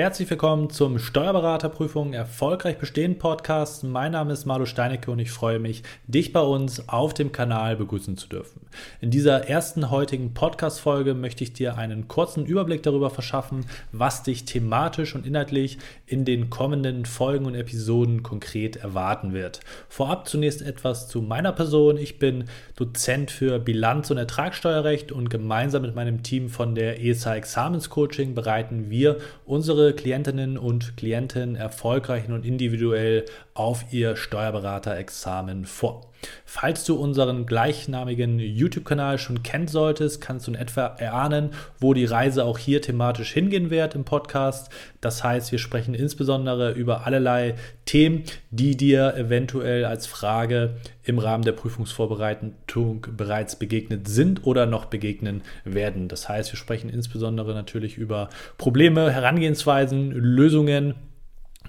Herzlich willkommen zum Steuerberaterprüfung Erfolgreich Bestehen Podcast. Mein Name ist Marlo Steinecke und ich freue mich, dich bei uns auf dem Kanal begrüßen zu dürfen. In dieser ersten heutigen Podcast-Folge möchte ich dir einen kurzen Überblick darüber verschaffen, was dich thematisch und inhaltlich in den kommenden Folgen und Episoden konkret erwarten wird. Vorab zunächst etwas zu meiner Person. Ich bin Dozent für Bilanz- und Ertragssteuerrecht und gemeinsam mit meinem Team von der ESA Examenscoaching bereiten wir unsere Klientinnen und Klienten erfolgreich und individuell auf ihr Steuerberaterexamen vor. Falls du unseren gleichnamigen YouTube-Kanal schon kennen solltest, kannst du in etwa erahnen, wo die Reise auch hier thematisch hingehen wird im Podcast. Das heißt, wir sprechen insbesondere über allerlei Themen, die dir eventuell als Frage im Rahmen der Prüfungsvorbereitung bereits begegnet sind oder noch begegnen werden. Das heißt, wir sprechen insbesondere natürlich über Probleme, Herangehensweisen, Lösungen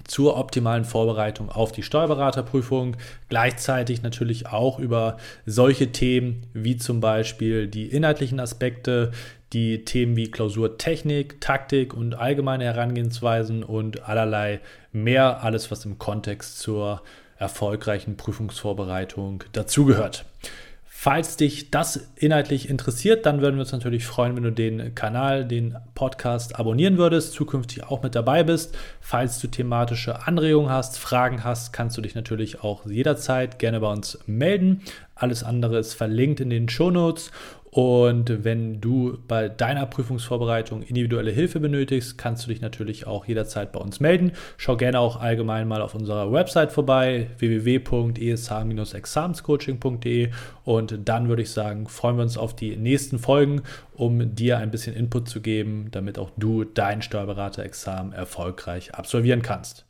zur optimalen Vorbereitung auf die Steuerberaterprüfung. Gleichzeitig natürlich auch über solche Themen wie zum Beispiel die inhaltlichen Aspekte, die Themen wie Klausurtechnik, Taktik und allgemeine Herangehensweisen und allerlei mehr, alles was im Kontext zur erfolgreichen Prüfungsvorbereitung dazugehört. Falls dich das inhaltlich interessiert, dann würden wir uns natürlich freuen, wenn du den Kanal, den Podcast abonnieren würdest, zukünftig auch mit dabei bist. Falls du thematische Anregungen hast, Fragen hast, kannst du dich natürlich auch jederzeit gerne bei uns melden. Alles andere ist verlinkt in den Show Notes und wenn du bei deiner Prüfungsvorbereitung individuelle Hilfe benötigst, kannst du dich natürlich auch jederzeit bei uns melden. Schau gerne auch allgemein mal auf unserer Website vorbei, www.esh-examenscoaching.de. Und dann würde ich sagen, freuen wir uns auf die nächsten Folgen, um dir ein bisschen Input zu geben, damit auch du dein Steuerberaterexamen erfolgreich absolvieren kannst.